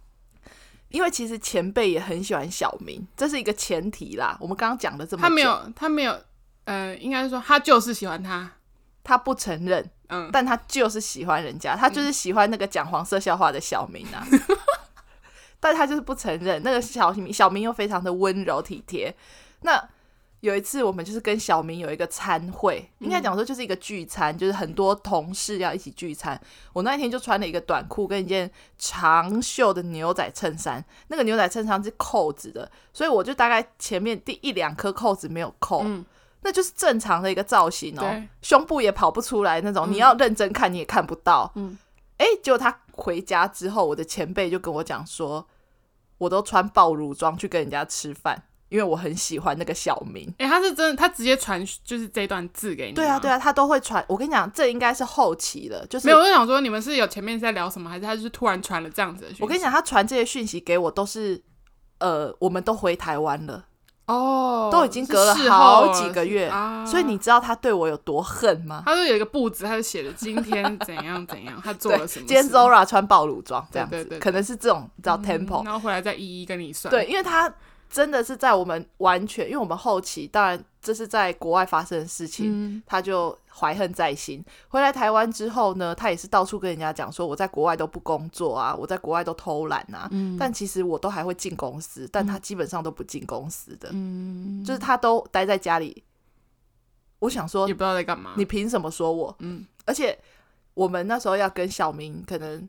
因为其实前辈也很喜欢小明，这是一个前提啦。我们刚刚讲的这么，他没有，他没有，呃，应该是说他就是喜欢他，他不承认，嗯，但他就是喜欢人家，他就是喜欢那个讲黄色笑话的小明啊。嗯、但他就是不承认，那个小明，小明又非常的温柔体贴，那。有一次，我们就是跟小明有一个餐会，应该讲说就是一个聚餐，就是很多同事要一起聚餐。我那一天就穿了一个短裤跟一件长袖的牛仔衬衫，那个牛仔衬衫是扣子的，所以我就大概前面第一两颗扣子没有扣，嗯、那就是正常的一个造型哦，胸部也跑不出来那种，你要认真看你也看不到。嗯，哎、欸，结果他回家之后，我的前辈就跟我讲说，我都穿暴乳装去跟人家吃饭。因为我很喜欢那个小明，哎、欸，他是真的，他直接传就是这段字给你。对啊，对啊，他都会传。我跟你讲，这应该是后期的，就是没有。我就想说，你们是有前面在聊什么，还是他就是突然传了这样子的讯息？我跟你讲，他传这些讯息给我，都是呃，我们都回台湾了哦，都已经隔了好几个月，啊、所以你知道他对我有多恨吗？他就有一个簿子，他就写了今天 怎样怎样，他做了什么。今天 Zora 穿暴露装这样子，可能是这种叫 Tempo，、嗯、然后回来再一一跟你算。对，因为他。真的是在我们完全，因为我们后期，当然这是在国外发生的事情，嗯、他就怀恨在心。回来台湾之后呢，他也是到处跟人家讲说，我在国外都不工作啊，我在国外都偷懒啊。嗯、但其实我都还会进公司，但他基本上都不进公司的，嗯、就是他都待在家里。我想说，你不知道在干嘛。你凭什么说我？嗯，而且我们那时候要跟小明，可能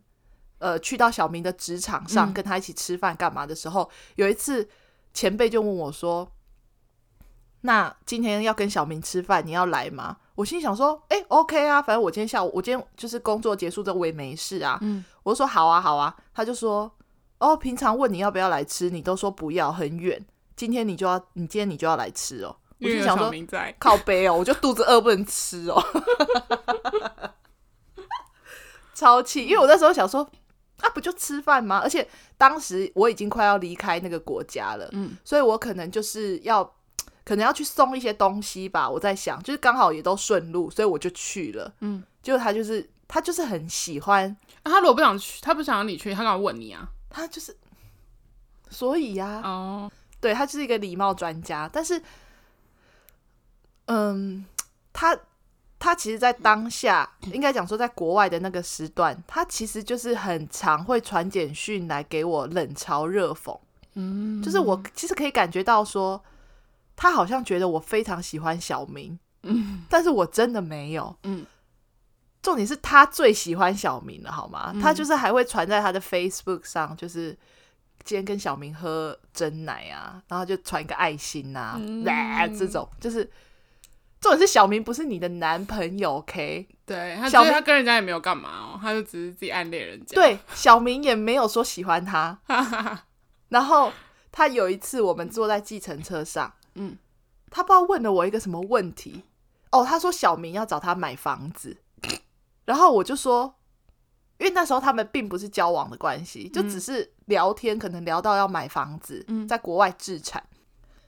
呃去到小明的职场上，嗯、跟他一起吃饭干嘛的时候，有一次。前辈就问我说：“那今天要跟小明吃饭，你要来吗？”我心想说：“哎、欸，OK 啊，反正我今天下午，我今天就是工作结束之后我也没事啊。嗯”我就说：“好啊，好啊。”他就说：“哦，平常问你要不要来吃，你都说不要，很远。今天你就要，你今天你就要来吃哦。”我心想说：“靠背哦，我就肚子饿不能吃哦。”超气，因为我那时候想说，啊，不就吃饭吗？而且当时我已经快要离开那个国家了，嗯，所以我可能就是要，可能要去送一些东西吧。我在想，就是刚好也都顺路，所以我就去了，嗯，就他就是他就是很喜欢，啊、他如果不想去，他不想让你去，他干嘛问你啊？他就是，所以呀、啊，哦，对，他就是一个礼貌专家，但是，嗯，他。他其实，在当下应该讲说，在国外的那个时段，他其实就是很常会传简讯来给我冷嘲热讽。嗯，就是我其实可以感觉到说，他好像觉得我非常喜欢小明。嗯，但是我真的没有。嗯，重点是他最喜欢小明了，好吗？他就是还会传在他的 Facebook 上，就是今天跟小明喝真奶啊，然后就传一个爱心啊，这种就是。重点是小明不是你的男朋友，OK？对，他小明他跟人家也没有干嘛哦，他就只是自己暗恋人家。对，小明也没有说喜欢他。然后他有一次我们坐在计程车上，嗯，他不知道问了我一个什么问题哦，他说小明要找他买房子，然后我就说，因为那时候他们并不是交往的关系，就只是聊天，可能聊到要买房子，在国外置产，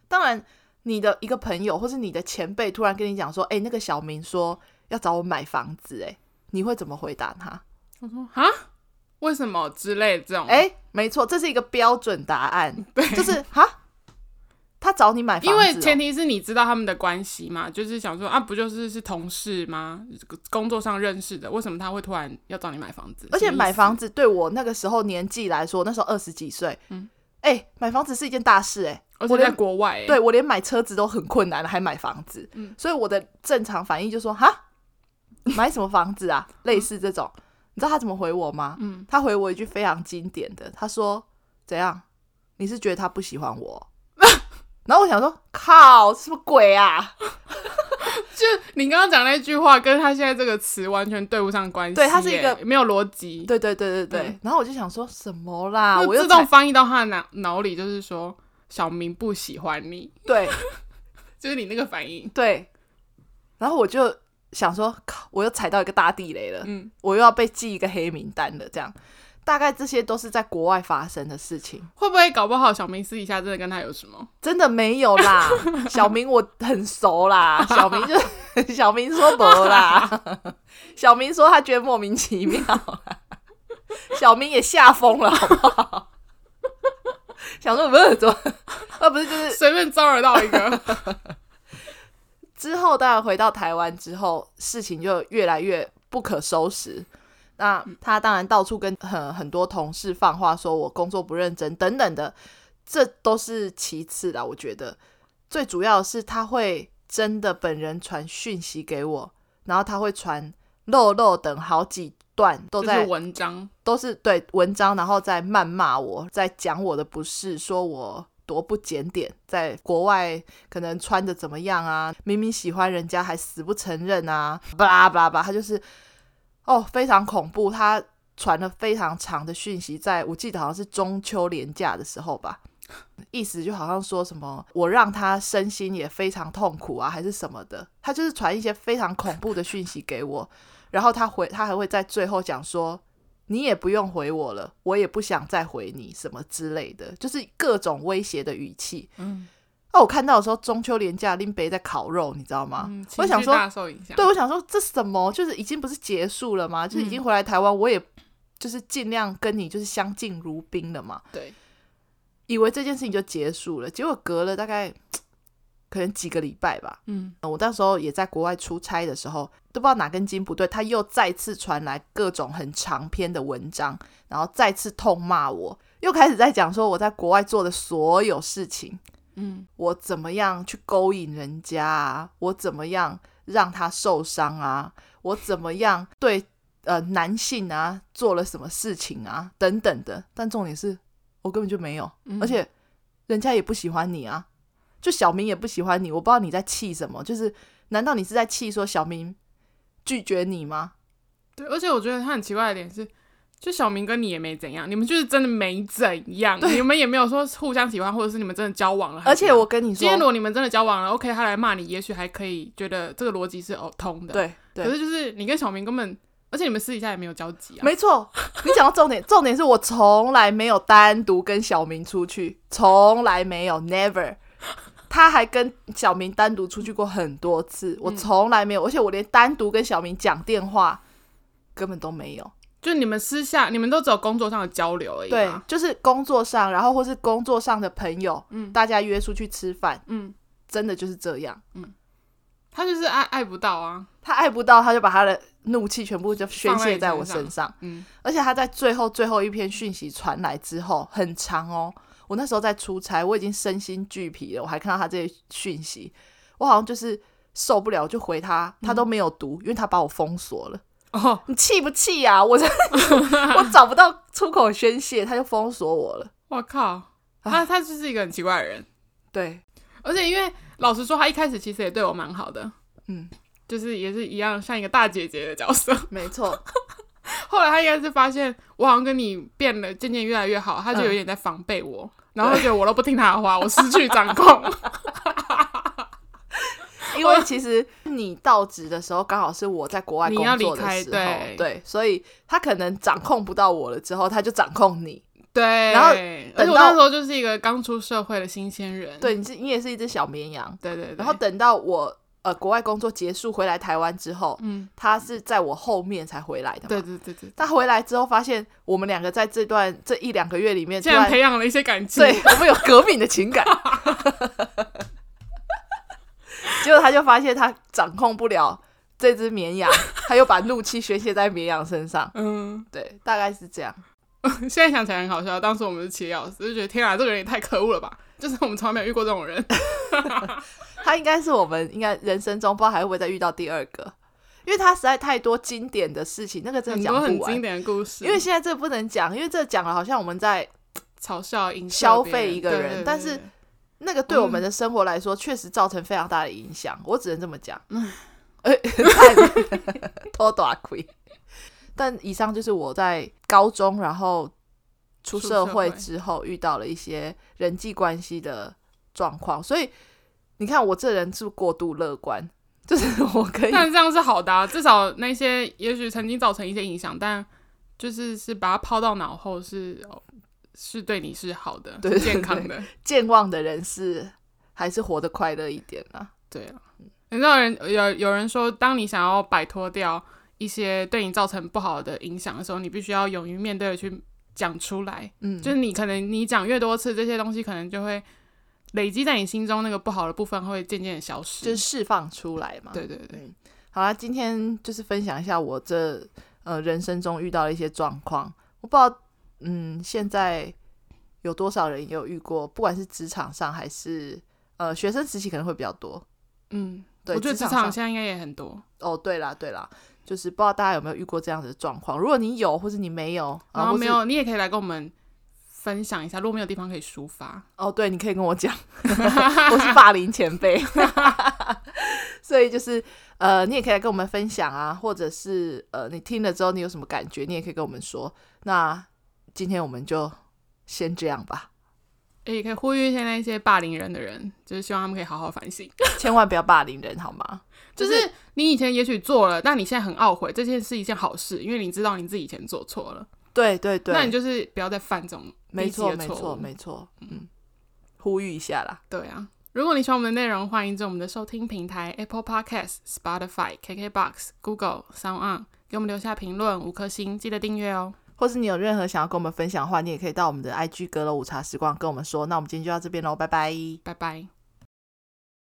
当然。你的一个朋友，或是你的前辈，突然跟你讲说：“哎、欸，那个小明说要找我买房子。”哎，你会怎么回答他？我说：“啊，为什么之类的这种？”哎、欸，没错，这是一个标准答案。对，就是哈，他找你买房子、喔，因为前提是你知道他们的关系嘛，就是想说啊，不就是是同事吗？工作上认识的，为什么他会突然要找你买房子？而且买房子对我那个时候年纪来说，那时候二十几岁，嗯，哎、欸，买房子是一件大事、欸，哎。而且在国外，对，我连买车子都很困难了，还买房子。嗯，所以我的正常反应就是说：“哈，买什么房子啊？”类似这种，你知道他怎么回我吗？嗯，他回我一句非常经典的，他说：“怎样？你是觉得他不喜欢我？” 然后我想说：“靠，什么鬼啊？”就你刚刚讲那句话，跟他现在这个词完全对不上关系。对，他是一个没有逻辑。对对对对对。嗯、然后我就想说什么啦？我又自动翻译到他的脑脑里，就是说。小明不喜欢你，对，就是你那个反应，对。然后我就想说，靠，我又踩到一个大地雷了，嗯，我又要被记一个黑名单了。这样，大概这些都是在国外发生的事情。会不会搞不好小明私底下真的跟他有什么？真的没有啦，小明我很熟啦，小明就 小明说不啦，小明说他觉得莫名其妙，小明也吓疯了，好不好？想说不是怎么，啊不是就是 随便招惹到一个。之后当然回到台湾之后，事情就越来越不可收拾。那他当然到处跟很很多同事放话，说我工作不认真等等的，这都是其次的。我觉得最主要的是他会真的本人传讯息给我，然后他会传肉肉等好几。段都在文章，都是对文章，然后在谩骂我，在讲我的不是，说我多不检点，在国外可能穿的怎么样啊？明明喜欢人家还死不承认啊！巴拉巴拉巴拉，他就是哦，非常恐怖。他传了非常长的讯息，在我记得好像是中秋连假的时候吧，意思就好像说什么我让他身心也非常痛苦啊，还是什么的。他就是传一些非常恐怖的讯息给我。然后他回，他还会在最后讲说：“你也不用回我了，我也不想再回你什么之类的，就是各种威胁的语气。”嗯，哦，我看到的时候，中秋连假林北在烤肉，你知道吗？嗯、我想说。对，我想说这什么？就是已经不是结束了吗？就是已经回来台湾，我也就是尽量跟你就是相敬如宾了嘛。对，以为这件事情就结束了，结果隔了大概。可能几个礼拜吧，嗯，我那时候也在国外出差的时候，都不知道哪根筋不对，他又再次传来各种很长篇的文章，然后再次痛骂我，又开始在讲说我在国外做的所有事情，嗯，我怎么样去勾引人家啊，我怎么样让他受伤啊，我怎么样对呃男性啊做了什么事情啊？等等的，但重点是我根本就没有，嗯，而且人家也不喜欢你啊。就小明也不喜欢你，我不知道你在气什么。就是，难道你是在气说小明拒绝你吗？对，而且我觉得他很奇怪的点是，就小明跟你也没怎样，你们就是真的没怎样，对你们也没有说互相喜欢，或者是你们真的交往了。而且我跟你说，今天如果你们真的交往了，OK，他来骂你，也许还可以觉得这个逻辑是通的。对，对。可是就是你跟小明根本而且你们私底下也没有交集啊。没错，你讲到重点，重点是我从来没有单独跟小明出去，从来没有，never。他还跟小明单独出去过很多次，我从来没有，而且我连单独跟小明讲电话根本都没有。就你们私下，你们都只有工作上的交流而已。对，就是工作上，然后或是工作上的朋友，嗯，大家约出去吃饭，嗯，真的就是这样，嗯。他就是爱爱不到啊，他爱不到，他就把他的怒气全部就宣泄在我身上，嗯。而且他在最后最后一篇讯息传来之后，很长哦。我那时候在出差，我已经身心俱疲了，我还看到他这些讯息，我好像就是受不了，就回他，他都没有读，因为他把我封锁了。哦，你气不气呀？我 我找不到出口宣泄，他就封锁我了。我靠，他他就是一个很奇怪的人。对，而且因为老实说，他一开始其实也对我蛮好的，嗯，就是也是一样像一个大姐姐的角色。没错。后来他应该是发现我好像跟你变得渐渐越来越好，他就有点在防备我，嗯、然后觉得我都不听他的话，我失去掌控。因为其实你到职的时候刚好是我在国外工作的时候，对，对，所以他可能掌控不到我了，之后他就掌控你。对，然后而且我那时候就是一个刚出社会的新鲜人，对，你是你也是一只小绵羊，对对对。然后等到我。呃，国外工作结束回来台湾之后，嗯，他是在我后面才回来的嘛。对对对对。他回来之后发现我们两个在这段这一两个月里面，竟然培养了一些感情，对，我们有革命的情感。结果他就发现他掌控不了这只绵羊，他又把怒气宣泄在绵羊身上。嗯，对，大概是这样。现在想起来很好笑，当时我们是切钥匙，就觉得天啊，这个人也太可恶了吧！就是我们从来没有遇过这种人。他应该是我们应该人生中不知道还会不会再遇到第二个，因为他实在太多经典的事情，那个真的讲不完。很很经典的故事。因为现在这个不能讲，因为这讲了好像我们在嘲笑、消费一个人，但是那个对我们的生活来说确实造成非常大的影响。嗯、我只能这么讲。嗯，拖大亏。但以上就是我在高中，然后出社会之后遇到了一些人际关系的状况，所以。你看我这人是不是过度乐观？就是 我可以，但这样是好的啊，至少那些也许曾经造成一些影响，但就是是把它抛到脑后是，是是对你是好的，对，健康的。健忘的人是还是活得快乐一点啊？对啊，你知道人有有人说，当你想要摆脱掉一些对你造成不好的影响的时候，你必须要勇于面对的去讲出来。嗯，就是你可能你讲越多次，这些东西可能就会。累积在你心中那个不好的部分会渐渐的消失，就是释放出来嘛。对对对，嗯、好啦，今天就是分享一下我这呃人生中遇到的一些状况。我不知道，嗯，现在有多少人有遇过，不管是职场上还是呃学生时期，可能会比较多。嗯，对，我觉得职场现在应该也很多。哦，对啦对啦，就是不知道大家有没有遇过这样子的状况。如果你有，或是你没有，然后没有，你也可以来跟我们。分享一下，如果没有地方可以抒发哦，对，你可以跟我讲，我是霸凌前辈，所以就是呃，你也可以来跟我们分享啊，或者是呃，你听了之后你有什么感觉，你也可以跟我们说。那今天我们就先这样吧。也可以呼吁现在一些霸凌人的人，就是希望他们可以好好反省，千万不要霸凌人，好吗？就是你以前也许做了，但你现在很懊悔，这件是一件好事，因为你知道你自己以前做错了。对对对，那你就是不要再犯这种没错没错没错，嗯，呼吁一下啦。对啊，如果你喜欢我们的内容，欢迎在我们的收听平台 Apple Podcast、Spotify、KKBox、Google、Sound On 给我们留下评论五颗星，记得订阅哦。或是你有任何想要跟我们分享的话，你也可以到我们的 IG 阁楼午茶时光跟我们说。那我们今天就到这边喽，拜拜，拜拜。